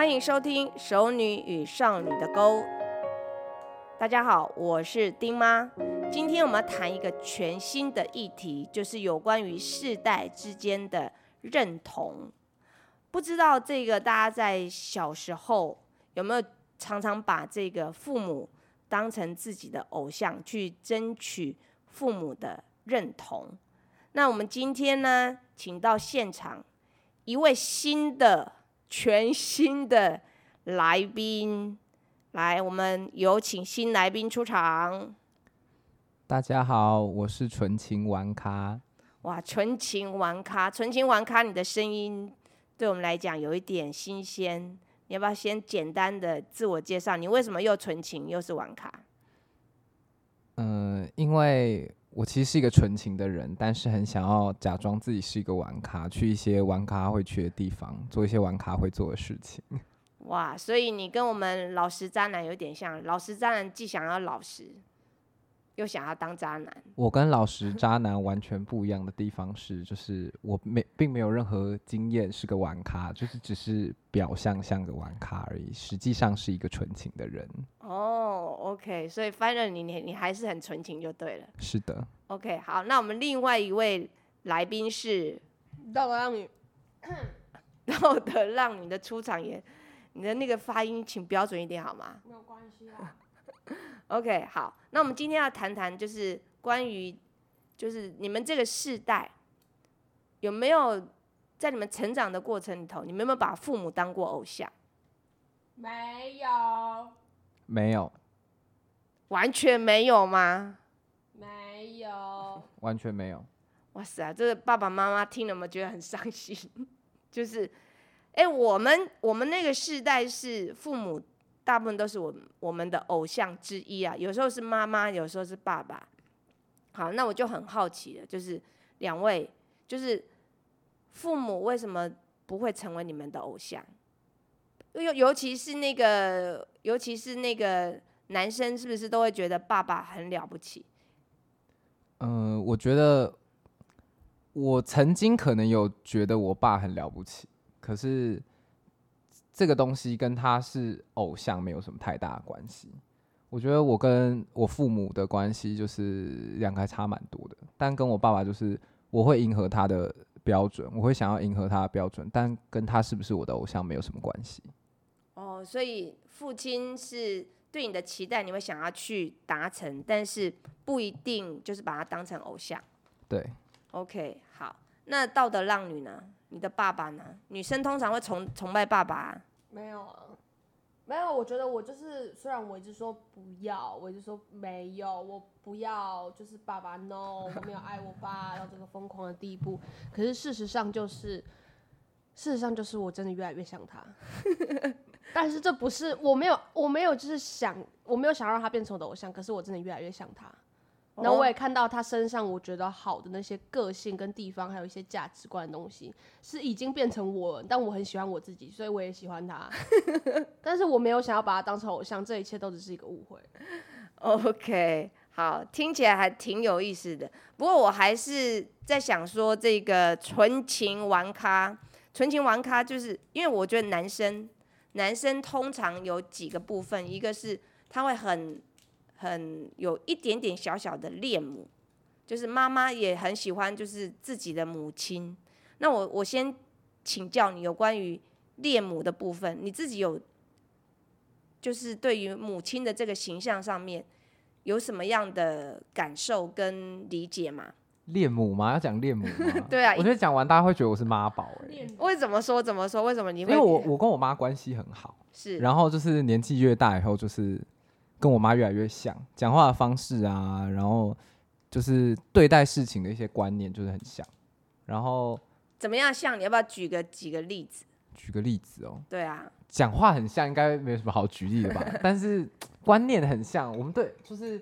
欢迎收听《熟女与少女的沟》。大家好，我是丁妈。今天我们谈一个全新的议题，就是有关于世代之间的认同。不知道这个大家在小时候有没有常常把这个父母当成自己的偶像，去争取父母的认同？那我们今天呢，请到现场一位新的、全新的来宾，来，我们有请新来宾出场。大家好，我是纯情玩咖。哇，纯情玩咖，纯情玩咖，你的声音对我们来讲有一点新鲜。你要不要先简单的自我介绍？你为什么又纯情又是玩咖？嗯，因为我其实是一个纯情的人，但是很想要假装自己是一个玩咖，去一些玩咖会去的地方，做一些玩咖会做的事情。哇，所以你跟我们老实渣男有点像。老实渣男既想要老实，又想要当渣男。我跟老实渣男完全不一样的地方是，就是我没并没有任何经验是个玩咖，就是只是表象像个玩咖而已，实际上是一个纯情的人。哦，OK，所以反正你你你还是很纯情就对了。是的，OK，好，那我们另外一位来宾是道德让你 道德让你的出场也，你的那个发音请标准一点好吗没有关系啦。OK，好，那我们今天要谈谈就是关于就是你们这个世代有没有在你们成长的过程里头，你们有没有把父母当过偶像？没有，没有，完全没有吗？没有，完全没有。哇塞，这个爸爸妈妈听了有没有觉得很伤心？就是，哎、我们我们那个世代是父母大部分都是我我们的偶像之一啊，有时候是妈妈，有时候是爸爸。好，那我就很好奇了，就是两位，就是父母为什么不会成为你们的偶像？尤尤其是那个，尤其是那个男生，是不是都会觉得爸爸很了不起？嗯，我觉得我曾经可能有觉得我爸很了不起，可是这个东西跟他是偶像没有什么太大的关系。我觉得我跟我父母的关系就是两个还差蛮多的，但跟我爸爸就是我会迎合他的标准，我会想要迎合他的标准，但跟他是不是我的偶像没有什么关系。哦，所以父亲是对你的期待，你会想要去达成，但是不一定就是把他当成偶像。对，OK，好，那道德浪女呢？你的爸爸呢？女生通常会崇崇拜爸爸啊、没有啊，没有。我觉得我就是，虽然我一直说不要，我一直说没有，我不要，就是爸爸 no，我没有爱我爸到这个疯狂的地步。可是事实上就是，事实上就是我真的越来越像他。但是这不是我没有，我没有就是想，我没有想让他变成我的偶像，可是我真的越来越像他。然后我也看到他身上我觉得好的那些个性跟地方，还有一些价值观的东西，是已经变成我了。但我很喜欢我自己，所以我也喜欢他。但是我没有想要把他当成偶像，这一切都只是一个误会。OK，好，听起来还挺有意思的。不过我还是在想说，这个纯情玩咖，纯情玩咖，就是因为我觉得男生，男生通常有几个部分，一个是他会很很有一点点小小的恋母，就是妈妈也很喜欢就是自己的母亲。那我我先请教你有关于恋母的部分，你自己有就是对于母亲的这个形象上面有什么样的感受跟理解吗？恋母吗？要讲恋母吗？对啊我觉得讲完大家会觉得我是妈宝哎、为什么说怎么说？为什么你会？因为我我跟我妈关系很好。是然后就是年纪越大以后，就是跟我妈越来越像，讲话的方式啊，然后就是对待事情的一些观念就是很像。然后怎么样像？你要不要举个几个例子？举个例子哦，对啊，讲话很像，应该没有什么好举例的吧？但是观念很像，我们对就是，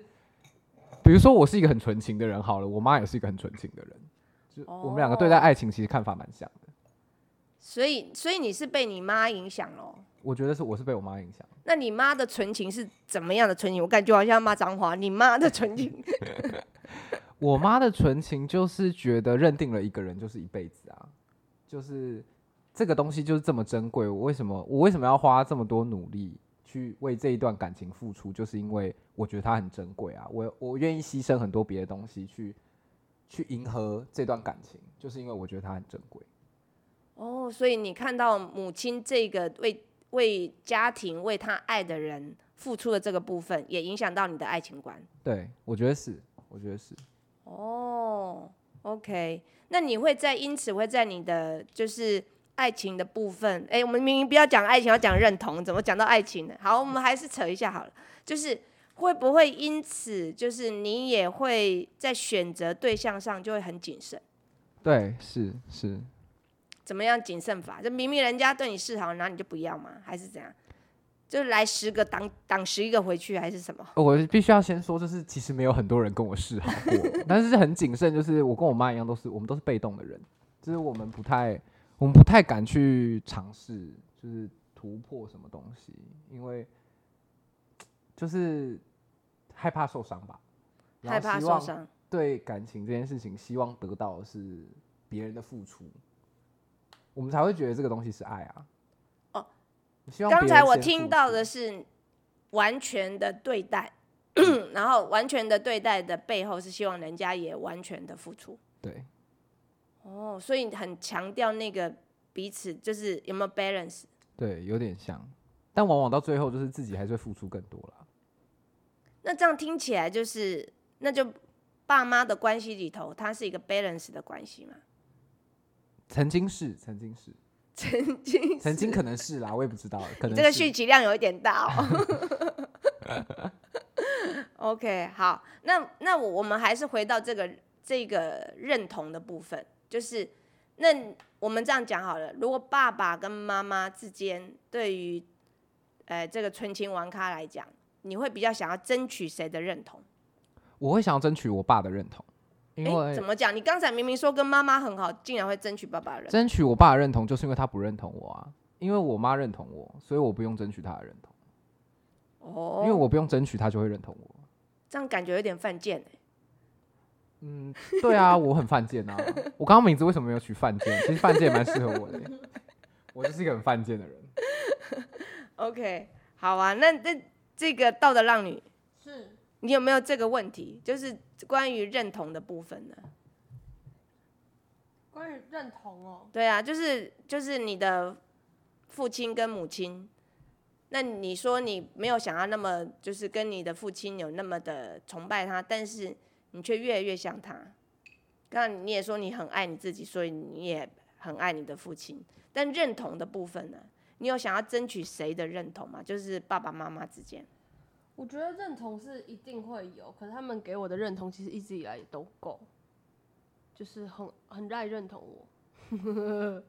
比如说我是一个很纯情的人，好了，我妈也是一个很纯情的人，就我们两个对待爱情其实看法蛮像的。所以所以你是被你妈影响咯。我觉得是我是被我妈影响。那你妈的纯情是怎么样的纯情？我感觉好像骂脏话。你妈的纯情 我妈的纯情就是觉得认定了一个人就是一辈子啊，就是这个东西就是这么珍贵，我为什么我为什么要花这么多努力去为这一段感情付出？就是因为我觉得它很珍贵啊，我我愿意牺牲很多别的东西去去迎合这段感情，就是因为我觉得它很珍贵。哦，所以你看到母亲这个为为家庭、为他爱的人付出的这个部分，也影响到你的爱情观。对，我觉得是，我觉得是。哦，OK，那你会在因此会在你的就是爱情的部分，哎，我们明明不要讲爱情，要讲认同，怎么讲到爱情呢？好，我们还是扯一下好了，就是会不会因此就是你也会在选择对象上就会很谨慎？对，是是。怎么样谨慎法？就明明人家对你示好，然后你就不要吗？还是怎样？就来十个挡挡十一个回去，还是什么？我必须要先说，就是其实没有很多人跟我示好过，但是很谨慎。就是我跟我妈一样，都是我们都是被动的人，就是我们不太我们不太敢去尝试，就是突破什么东西，因为就是害怕受伤吧，害怕受伤。对感情这件事情，希望得到的是别人的付出。我们才会觉得这个东西是爱啊！哦，刚才我听到的是完全的对待，然后完全的对待的背后是希望人家也完全的付出。对，哦，所以很强调那个彼此就是有没有 balance？对，有点像，但往往到最后就是自己还是会付出更多了。那这样听起来就是，那就爸妈的关系里头，它是一个 balance 的关系嘛？曾经是，曾经是，曾经，曾经可能是啦，我也不知道。可能这个续集量有一点大哦。OK，好，那那我我们还是回到这个这个认同的部分，就是那我们这样讲好了，如果爸爸跟妈妈之间对于呃这个纯情玩咖来讲，你会比较想要争取谁的认同？我会想要争取我爸的认同。哎，怎么讲？你刚才明明说跟妈妈很好，竟然会争取爸爸认？争取我爸的认同，就是因为他不认同我啊。因为我妈认同我，所以我不用争取他的认同。哦，因为我不用争取，他就会认同我。这样感觉有点犯贱哎。嗯，对啊，我很犯贱啊。我刚刚名字为什么没有取犯贱？其实犯贱蛮适合我的。我就是一个很犯贱的人。OK，好啊。那那这个道德浪女是。你有没有这个问题？就是关于认同的部分呢？关于认同哦。对啊，就是就是你的父亲跟母亲，那你说你没有想要那么就是跟你的父亲有那么的崇拜他，但是你却越来越像他。刚刚你也说你很爱你自己，所以你也很爱你的父亲。但认同的部分呢？你有想要争取谁的认同吗？就是爸爸妈妈之间。我觉得认同是一定会有，可是他们给我的认同其实一直以来也都够，就是很很爱认同我，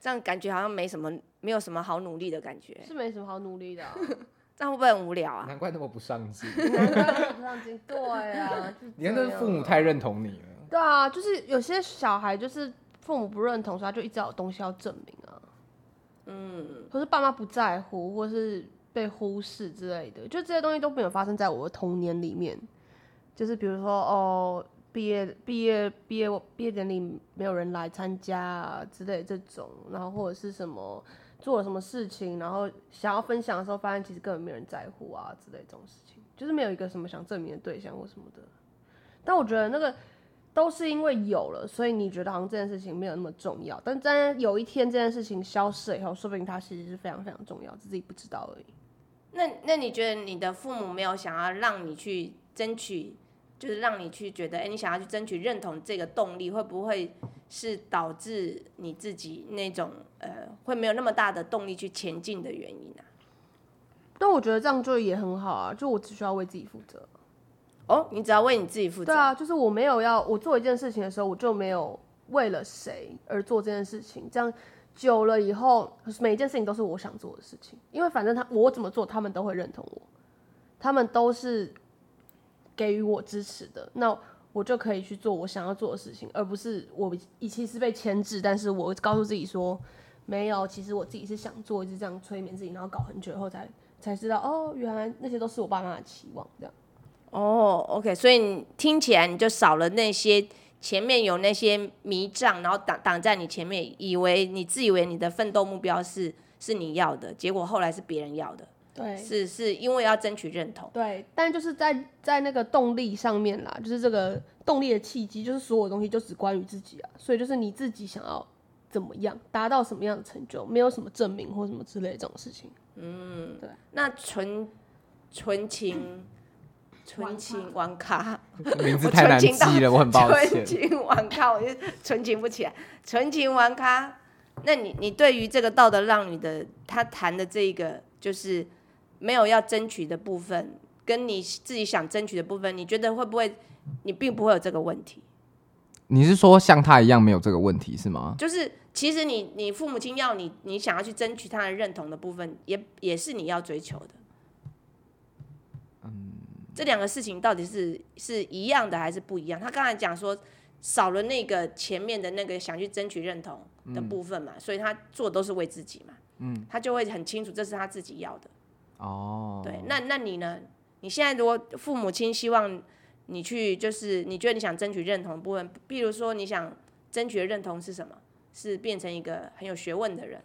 这样感觉好像没什么，没有什么好努力的感觉，是没什么好努力的，这样会不会很无聊啊？难怪那么不上进，难怪那么不上进，对啊，你看那父母太认同你了，对啊，就是有些小孩就是父母不认同，所以他就一直有东西要证明啊，嗯，可是爸妈不在乎，或是。被忽视之类的，就这些东西都没有发生在我的童年里面。就是比如说，哦，毕业、毕业、毕业、毕业典礼没有人来参加啊之类这种，然后或者是什么做了什么事情，然后想要分享的时候，发现其实根本没有人在乎啊之类这种事情，就是没有一个什么想证明的对象或什么的。但我觉得那个都是因为有了，所以你觉得好像这件事情没有那么重要。但在有一天这件事情消失以后，说不定它其实是非常非常重要，自己不知道而已。那那你觉得你的父母没有想要让你去争取，就是让你去觉得，哎，你想要去争取认同这个动力，会不会是导致你自己那种呃，会没有那么大的动力去前进的原因呢？但我觉得这样就也很好啊，就我只需要为自己负责。哦，你只要为你自己负责。对啊，就是我没有要我做一件事情的时候，我就没有为了谁而做这件事情，这样。久了以后，每一件事情都是我想做的事情，因为反正他我怎么做，他们都会认同我，他们都是给予我支持的，那我就可以去做我想要做的事情，而不是我一其实被牵制，但是我告诉自己说没有，其实我自己是想做，一直这样催眠自己，然后搞很久以后才才知道，哦，原来那些都是我爸妈的期望，这样。哦，OK，所以你听起来你就少了那些前面有那些迷障，然后挡挡在你前面，以为你自以为你的奋斗目标是是你要的，结果后来是别人要的，对，是是因为要争取认同。对，但就是在在那个动力上面啦，就是这个动力的契机，就是所有东西就只关于自己啊，所以就是你自己想要怎么样，达到什么样的成就，没有什么证明或什么之类的这种事情。嗯，对那纯纯情纯情网咖，名字太难记了，我很抱歉纯。情网咖，我就纯情不起来。纯情网咖，那你你对于这个道德浪女的她谈的这个，就是没有要争取的部分，跟你自己想争取的部分，你觉得会不会你并不会有这个问题？你是说像他一样没有这个问题是吗？就是其实你你父母亲要你你想要去争取他的认同的部分，也也是你要追求的。嗯，这两个事情到底是是一样的还是不一样？他刚才讲说少了那个前面的那个想去争取认同的部分嘛，所以他做都是为自己嘛。嗯，他就会很清楚这是他自己要的。哦，对，那那你呢？你现在如果父母亲希望你去，就是你觉得你想争取认同的部分，比如说你想争取的认同是什么？是变成一个很有学问的人，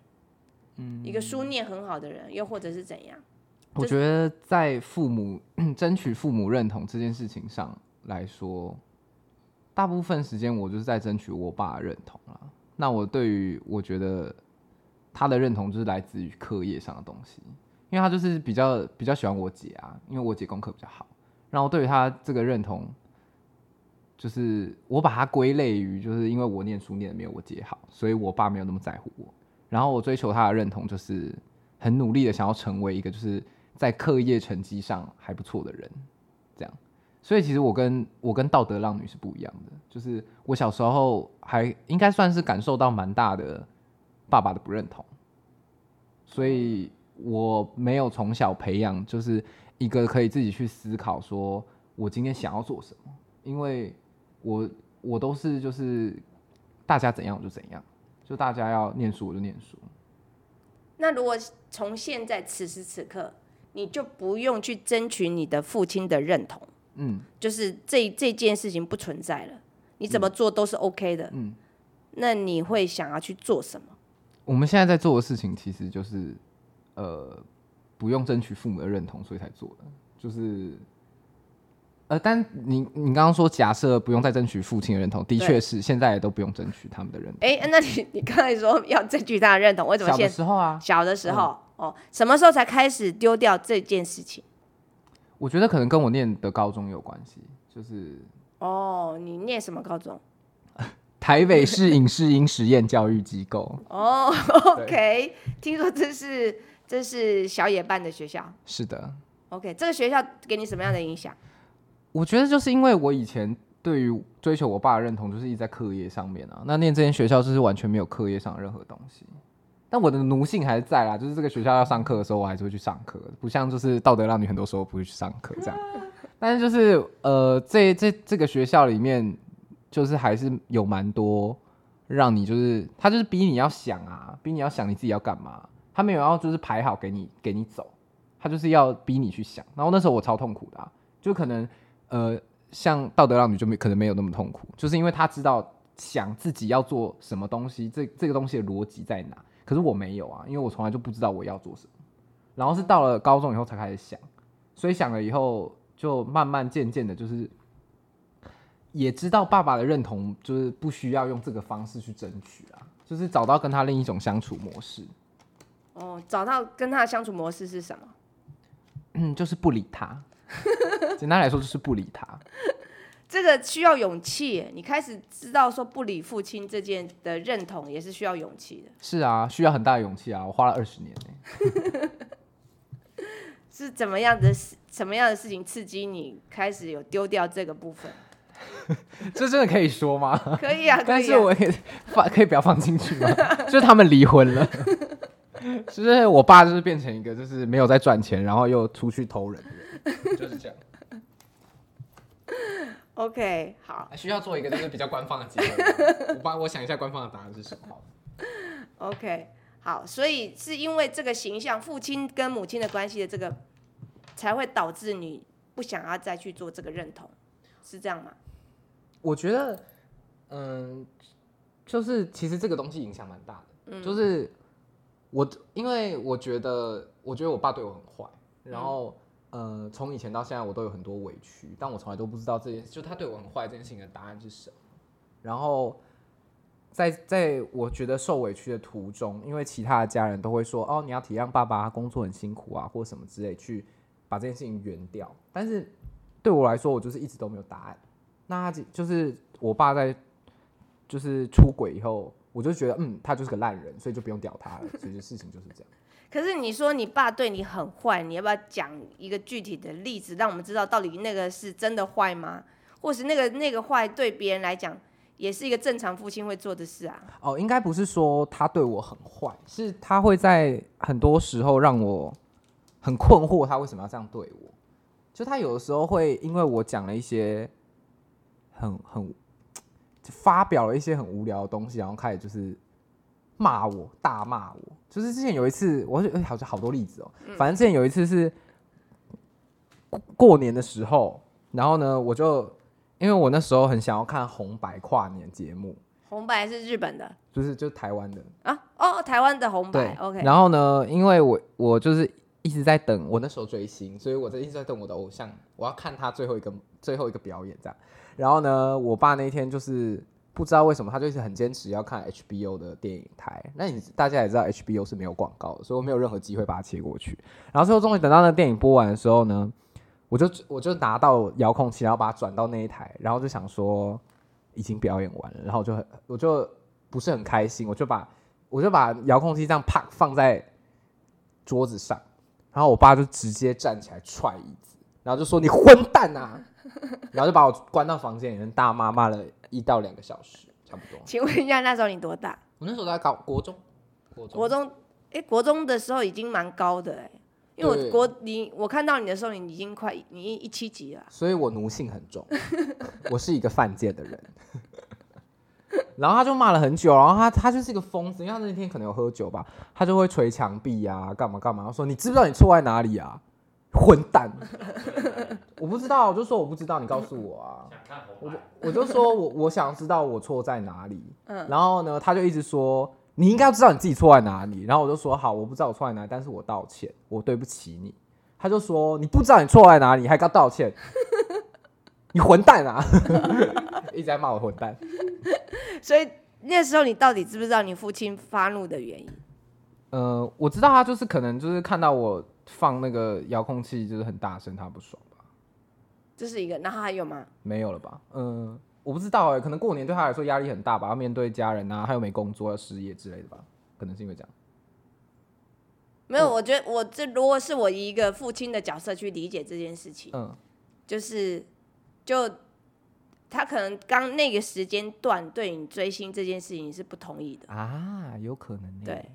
嗯，一个书念很好的人，又或者是怎样？我觉得在父母 争取父母认同这件事情上来说，大部分时间我就是在争取我爸的认同啦。那我对于我觉得他的认同就是来自于课业上的东西，因为他就是比较比较喜欢我姐啊，因为我姐功课比较好。然后对于他这个认同，就是我把它归类于，就是因为我念书念的没有我姐好，所以我爸没有那么在乎我。然后我追求他的认同，就是很努力的想要成为一个就是在课业成绩上还不错的人，这样。所以其实我跟我跟道德浪女是不一样的，就是我小时候还应该算是感受到蛮大的爸爸的不认同，所以我没有从小培养就是一个可以自己去思考说我今天想要做什么，因为我我都是就是大家怎样我就怎样，就大家要念书我就念书，那如果从现在此时此刻，你就不用去争取你的父亲的认同，嗯，就是这这件事情不存在了，你怎么做都是 OK 的，嗯，那你会想要去做什么？我们现在在做的事情其实就是呃不用争取父母的认同，所以才做的，就是。呃，但你你刚刚说假设不用再争取父亲的认同，的对。确是现在也都不用争取他们的认同。哎、那你你刚才说要争取他的认同，为什么小现的时候啊，小的时候、哦，什么时候才开始丢掉这件事情？我觉得可能跟我念的高中有关系，就是哦，你念什么高中？台北市影视音实验教育机构。哦，OK，听说这是这是小野办的学校。是的，OK，这个学校给你什么样的影响？我觉得就是因为我以前对于追求我爸的认同，就是一直在课业上面啊。那念这间学校就是完全没有课业上的任何东西，但我的奴性还是在啦。就是这个学校要上课的时候，我还是会去上课，不像就是道德浪女很多时候不会去上课这样。但是就是呃，这这这个学校里面，就是还是有蛮多让你就是他就是逼你要想啊，逼你要想你自己要干嘛。他没有要就是排好给你给你走，他就是要逼你去想。然后那时候我超痛苦的、啊，就可能呃，像道德浪女就没可能没有那么痛苦，就是因为他知道想自己要做什么东西，这这个东西的逻辑在哪。可是我没有啊，因为我从来就不知道我要做什么。然后是到了高中以后才开始想，所以想了以后，就慢慢渐渐的，就是也知道爸爸的认同，就是不需要用这个方式去争取啊，就是找到跟他另一种相处模式，哦，找到跟他的相处模式是什么？嗯，就是不理他。简单来说，就是不理他。这个需要勇气。你开始知道说不理父亲这件的认同，也是需要勇气的。是啊，需要很大的勇气啊！我花了二十年呢、是怎么样的事？什么样的事情刺激你开始有丢掉这个部分？这真的可以说吗？可以啊，但。是我也放可以不要放进去吗？就是他们离婚了，就是我爸就是变成一个就是没有在赚钱，然后又出去偷人的人，就是这样。OK，好需要做一个就是比较官方的结论。我帮我想一下官方的答案是什么。，OK，好。所以是因为这个形象，父亲跟母亲的关系的这个，才会导致你不想要再去做这个认同，是这样吗？我觉得，嗯，就是其实这个东西影响蛮大的，嗯就是我因为我觉得，我觉得我爸对我很坏，然后、呃，从以前到现在我都有很多委屈，但我从来都不知道这件事，就他对我很坏这件事情的答案是什么。然后在在我觉得受委屈的途中，因为其他的家人都会说，哦，你要体谅爸爸，工作很辛苦啊，或什么之类，去把这件事情圆掉。但是对我来说，我就是一直都没有答案。那他就是我爸在就是出轨以后，我就觉得嗯，他就是个烂人，所以就不用屌他了。所以就事情就是这样。可是你说你爸对你很坏，你要不要讲一个具体的例子，让我们知道到底那个是真的坏吗？或是那个那个坏对别人来讲，也是一个正常父亲会做的事啊？哦，应该不是说他对我很坏，是他会在很多时候让我很困惑，他为什么要这样对我？就他有的时候会因为我讲了一些很很发表了一些很无聊的东西，然后开始就是骂我，大骂我。就是之前有一次，我哎好像好多例子哦、反正之前有一次是过过年的时候，然后呢，我就因为我那时候很想要看红白跨年节目。红白是日本的就是就是台湾的，啊？哦，台湾的红白，OK。然后呢，因为我我就是一直在等，我那时候追星，所以我在一直在等我的偶像，我要看他最后一个最后一个表演这样。然后呢，我爸那天就是不知道为什么，他就一直很坚持要看 HBO 的电影台。那你大家也知道 HBO 是没有广告的，所以我没有任何机会把它切过去。然后最后终于等到那电影播完的时候呢，我就我就拿到遥控器，然后把它转到那一台，然后就想说已经表演完了，然后就很我就不是很开心，我就把我就把遥控器这样啪放在桌子上，然后我爸就直接站起来踹椅子，然后就说你混蛋啊，然后就把我关到房间里面大骂，骂了一到两个小时，差不多。请问一下，那时候你多大？我那时候在搞国中，国中，国中？哎、国中的时候已经蛮高的哎、因为对我国你我看到你的时候，你已经快你一一七级了。所以我奴性很重，我是一个犯贱的人。然后他就骂了很久，然后他他就是一个疯子，因为他那天可能有喝酒吧，他就会捶墙壁呀、干嘛干嘛，说你知不知道你错在哪里啊？混蛋！我不知道，我就说我不知道，你告诉我啊。我就我就说我我想知道我错在哪里，嗯然后呢，他就一直说你应该要知道你自己错在哪里，然后我就说好，我不知道我错在哪里，但是我道歉，我对不起你。他就说你不知道你错在哪里，还跟他道歉，你混蛋啊！一直在骂我混蛋。所以那时候你到底知不知道你父亲发怒的原因？呃，我知道他就是可能就是看到我放那个遥控器就是很大声，他不爽吧？这是一个，那他还有吗？没有了吧？嗯、我不知道哎、可能过年对他来说压力很大吧，要面对家人啊，还有没工作要失业之类的吧，可能是因为这样。没有，我觉得我这如果是我以一个父亲的角色去理解这件事情，嗯，就是就他可能刚那个时间段对你追星这件事情是不同意的，啊，有可能呢。对，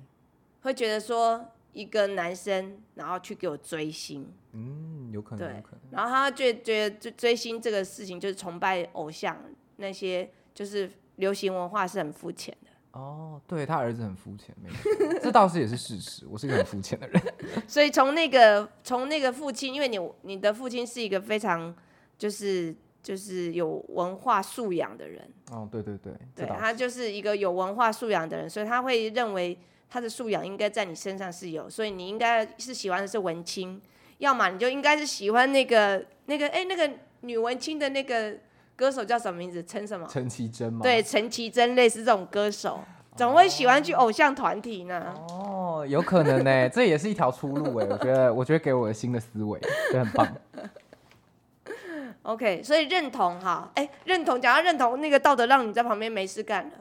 会觉得说一个男生然后去给我追星，嗯，有可能，对有可能。然后他就觉得追追星这个事情就是崇拜偶像那些就是流行文化是很肤浅的，哦，对他儿子很肤浅，没错，这倒是也是事实。我是一个很肤浅的人。所以从那个从那个父亲，因为你你的父亲是一个非常就是就是有文化素养的人，哦，对对对，对他就是一个有文化素养的人，所以他会认为他的素养应该在你身上是有，所以你应该是喜欢的是文青，要么你就应该是喜欢那个那个哎、那个女文青的那个歌手叫什么名字？陈什么？陈绮贞吗？对，陈绮贞类似这种歌手，怎么会喜欢去偶像团体呢？哦，有可能呢，这也是一条出路哎。我觉得，我觉得给我的新的思维，觉得很棒。OK，所以认同哈，哎、认同，讲到认同，那个道德让你在旁边没事干了。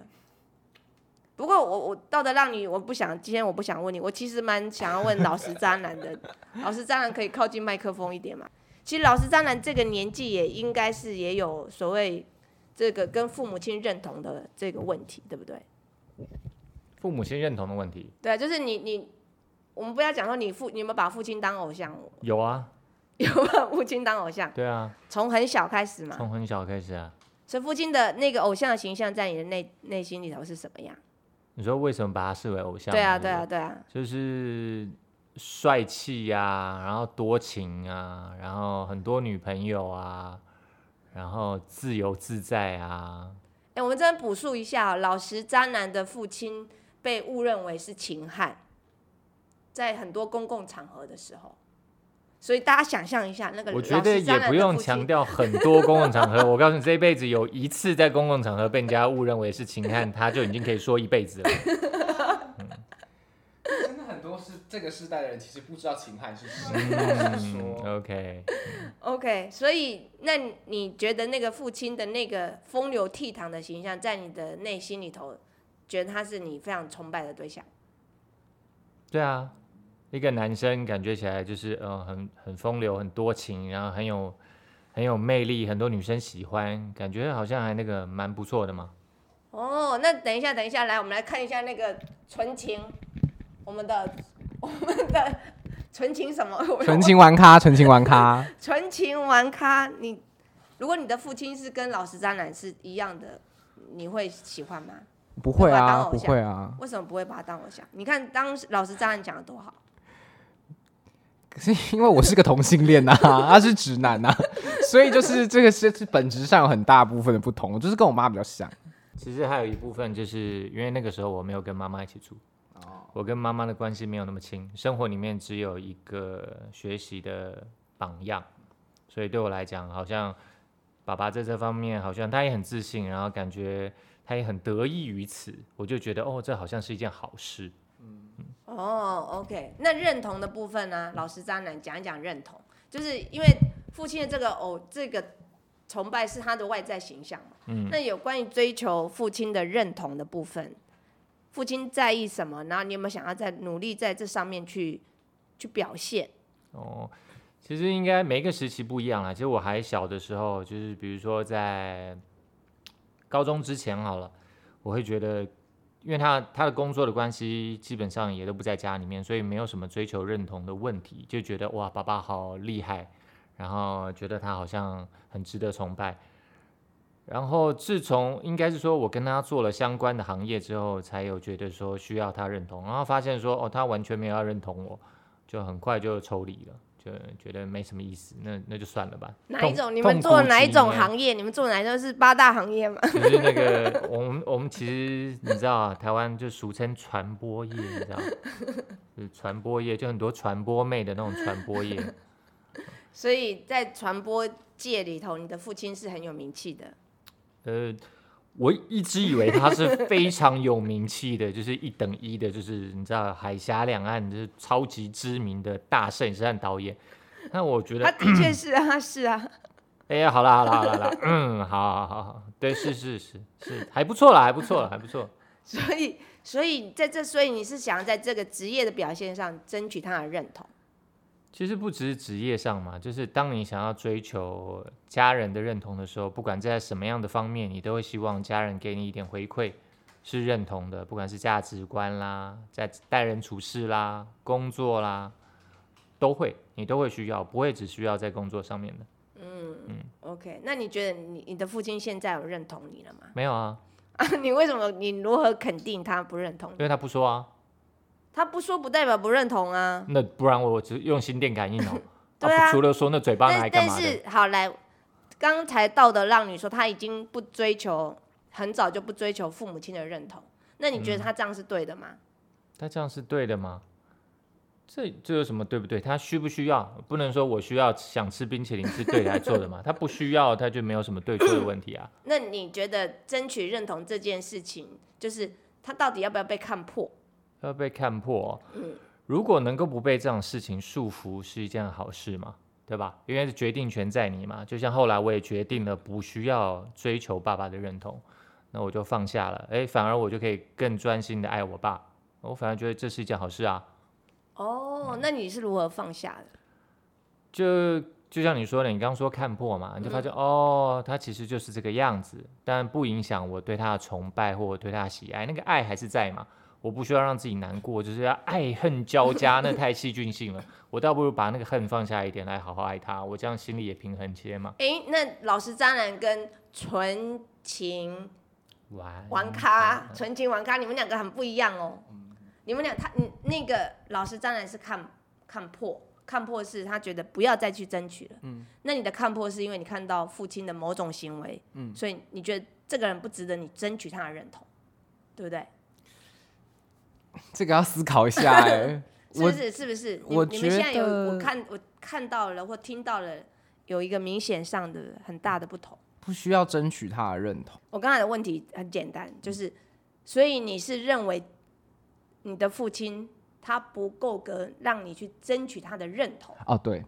不过我我道德让你，我不想今天我不想问你，我其实蛮想要问老实渣男的。老实渣男可以靠近麦克风一点嘛？其实老实渣男这个年纪也应该是也有所谓这个跟父母亲认同的这个问题，对不对？父母亲认同的问题对啊，就是你你，我们不要讲说你父你有没有把父亲当偶像，有啊，有把父亲当偶像？对啊，从很小开始嘛。从很小开始啊。所以父亲的那个偶像的形象在你的内内心里头是什么样？你说为什么把他视为偶像？对啊，对啊，，对啊。就是帅气呀，然后多情啊，然后很多女朋友啊，然后自由自在啊。哎、我们这边补述一下、哦，老实渣男的父亲被误认为是秦汉，在很多公共场合的时候，所以大家想象一下那个我觉得也不用强调很多公共场合。我告诉你，这一辈子有一次在公共场合被人家误认为是秦汉，他就已经可以说一辈子了。真的很多是这个时代的人其实不知道秦汉是谁。嗯，OK，OK，所以那你觉得那个父亲的那个风流倜傥的形象，在你的内心里头，觉得他是你非常崇拜的对象？对啊，一个男生感觉起来就是呃很很风流、很多情，然后很有很有魅力，很多女生喜欢，感觉好像还那个蛮不错的嘛。哦，那等一下，等一下，来，我们来看一下那个纯情，我们的 我们的纯情什么？纯情玩咖，纯情玩咖，纯情玩咖，你如果你的父亲是跟老实渣男是一样的，你会喜欢吗？不会啊，不会啊。为什么不会把他当偶像？你看当老实渣男讲的多好，可是因为我是个同性恋呐、他是直男呐、所以就是这个是是本质上有很大部分的不同，我就是跟我妈比较像。其实还有一部分就是因为那个时候我没有跟妈妈一起住，我跟妈妈的关系没有那么亲，生活里面只有一个学习的榜样，所以对我来讲，好像爸爸在这方面好像他也很自信，然后感觉他也很得意于此，我就觉得哦，这好像是一件好事。哦，OK，那认同的部分呢？老实渣男讲一讲认同，就是因为父亲的这个偶这个崇拜是他的外在形象嘛。嗯，那有关于追求父亲的认同的部分，父亲在意什么？然后你有没有想要在努力在这上面去去表现？哦，其实应该每个时期不一样啦。其实我还小的时候，就是比如说在高中之前好了，我会觉得，因为他他的工作的关系，基本上也都不在家里面，所以没有什么追求认同的问题，就觉得哇，爸爸好厉害，然后觉得他好像很值得崇拜。然后自从应该是说我跟他做了相关的行业之后，才有觉得说需要他认同，然后发现说哦，他完全没有要认同我，就很快就抽离了，就觉得没什么意思，那那就算了吧。哪一种？你们做哪一种行业？你们做哪一种是八大行业吗？就是那个我们我们其实你知道啊，台湾就俗称传播业，你知道，就是传播业，就很多传播妹的那种传播业。所以在传播界里头，你的父亲是很有名气的。呃，我一直以为他是非常有名气的，就是一等一的，就是你知道海峡两岸就是超级知名的大摄影师和导演。那我觉得，他的确是啊，是啊。哎呀，好啦好啦好啦好啦，嗯，好好好好，对，是是是是，还不错啦，还不错啦，还不错。所以，所以在这，所以你是想要在这个职业的表现上争取他的认同。其实不只是职业上嘛，就是当你想要追求家人的认同的时候，不管在什么样的方面，你都会希望家人给你一点回馈，是认同的，不管是价值观啦，在待人处事啦、工作啦，都会，你都会需要，不会只需要在工作上面的。嗯嗯 OK，那你觉得你你的父亲现在有认同你了吗？没有啊，啊，你为什么？你如何肯定他不认同你？因为他不说啊，他不说不代表不认同啊。那不然我只用心电感应哦。对啊除了说那嘴巴拿来但但干嘛的？是好来，刚才道德浪女说他已经不追求，很早就不追求父母亲的认同，那你觉嗯得他这样是对的吗？他这样是对的吗？这这有什么对不对？他需不需要？不能说我需要想吃冰淇淋是对来做的嘛？他不需要，他就没有什么对错的问题啊。那你觉得争取认同这件事情，就是他到底要不要被看破？要被看破哦、如果能够不被这种事情束缚，是一件好事嘛，对吧？因为决定权在你嘛。就像后来我也决定了不需要追求爸爸的认同，那我就放下了，诶，反而我就可以更专心的爱我爸。我反而觉得这是一件好事啊。哦，那你是如何放下的？就就像你说的，你刚刚说看破嘛，你就发现、哦，他其实就是这个样子，但不影响我对他的崇拜或我对他的喜爱，那个爱还是在嘛。我不需要让自己难过，就是要爱恨交加，那太戏剧性了。我倒不如把那个恨放下一点，来好好爱他，我这样心里也平衡些嘛。诶，那老实渣男跟纯情玩玩咖、纯情玩咖，你们两个很不一样哦。你们俩，他嗯，那个老实渣男是看看破，看破是他觉得不要再去争取了。嗯，那你的看破是因为你看到父亲的某种行为，嗯，所以你觉得这个人不值得你争取他的认同，对不对？这个要思考一下 哎、我是不是？是不是？你我你们现在有我看我看到了或听到了有一个明显上的很大的不同。不需要争取他的认同。我刚才的问题很简单，就是，所以你是认为你的父亲他不够格让你去争取他的认同，哦，对，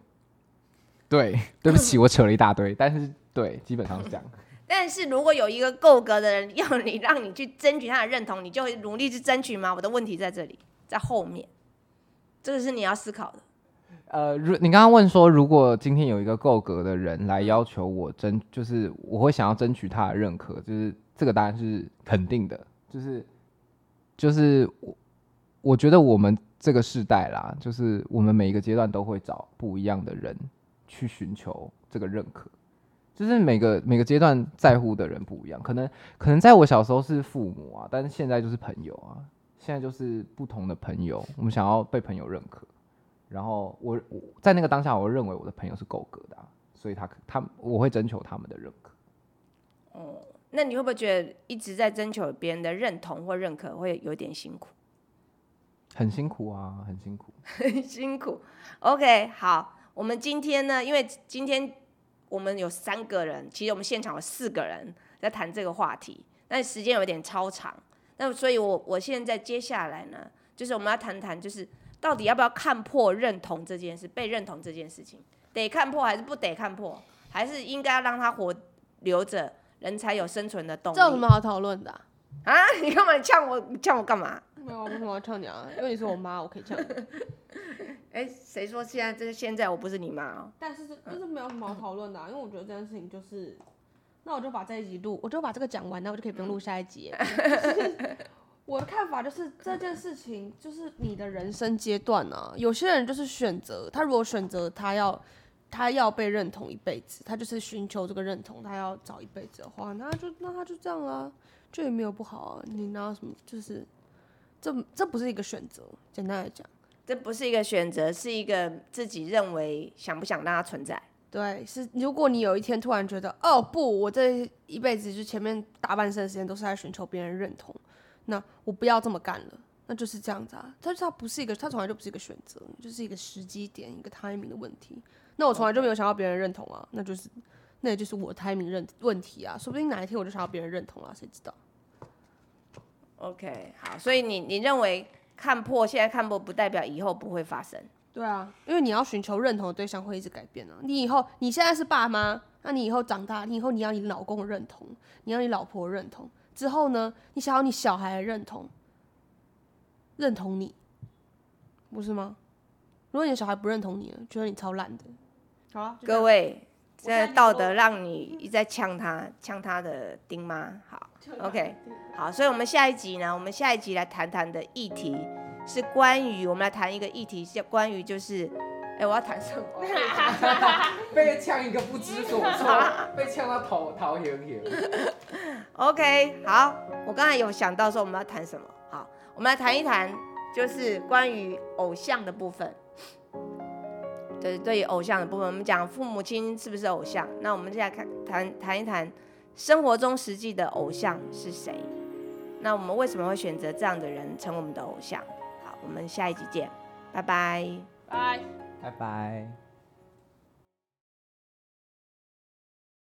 对，对不起，我扯了一大堆，但是对，基本上是这样。但是如果有一个够格的人要你让你去争取他的认同，你就会努力去争取吗？我的问题在这里，在后面，这个是你要思考的。呃，如你刚刚问说，如果今天有一个够格的人来要求我争，就是我会想要争取他的认可，就是这个答案是肯定的，就是就是我我觉得我们这个世代啦，就是我们每一个阶段都会找不一样的人去寻求这个认可，就是每个每个阶段在乎的人不一样，可能可能在我小时候是父母啊，但是现在就是朋友啊，现在就是不同的朋友，我们想要被朋友认可。然后我我在那个当下，我认为我的朋友是够格的、啊，所以他他我会征求他们的认可。哦那你会不会觉得一直在征求别人的认同或认可，会有点辛苦？很辛苦啊，很辛苦。很 辛苦。OK，好，我们今天呢，因为今天我们有三个人，其实我们现场有四个人在谈这个话题，但时间有点超长。那所以我，我现在接下来呢，就是我们要谈谈，就是到底要不要看破认同这件事，被认同这件事情，得看破还是不得看破，还是应该要让他活留着，人才有生存的动力。这有什么好讨论的、啊？你干嘛你呛我？你呛我干嘛？没有，我为什么要呛你啊？因为你是我妈，我可以呛你。哎、谁说现在这现在我不是你妈哦？但是这就是没有什么好讨论的啊、因为我觉得这件事情就是，那我就把这一集录，我就把这个讲完，那我就可以不用录下一集 我的看法就是这件事情就是你的人生阶段啊，有些人就是选择他如果选择他要他要被认同一辈子，他就是寻求这个认同，他要找一辈子的话，那就那他就这样啦，这也没有不好啊。你拿什么就是这这不是一个选择，简单来讲。这不是一个选择，是一个自己认为想不想让它存在。对，是如果你有一天突然觉得，哦不，我这一辈子就前面大半生的时间都是在寻求别人认同，那我不要这么干了，那就是这样子啊。它它不是一个，它从来就不是一个选择，就是一个时机点，一个 timing 的问题。那我从来就没有想要别人认同啊，那就是那也就是我 timing 认问题啊，说不定哪一天我就想要别人认同了，谁知道？OK，好，所以你你认为看破现在看破，不代表以后不会发生。对啊，因为你要寻求认同的对象会一直改变啊。你以后你现在是爸妈，那你以后长大，你以后你要你老公认同，你要你老婆认同，之后呢，你想要你小孩的认同，认同你，不是吗？如果你的小孩不认同你了，觉得你超烂的，好了，各位，这道德让你一直在呛他，呛他的丁妈。好，OK，好，所以我们下一集呢，我们下一集来谈谈的议题是关于，我们来谈一个议题，是关于就是，哎、我要谈什么？被呛一个不知所措，被呛到头头晕晕。OK，好，我刚才有想到说我们要谈什么，好，我们来谈一谈，就是关于偶像的部分。对，对于偶像的部分，我们讲父母亲是不是偶像？那我们现在看谈谈一谈生活中实际的偶像是谁？那我们为什么会选择这样的人成为我们的偶像？好，我们下一集见，拜拜。拜。拜拜。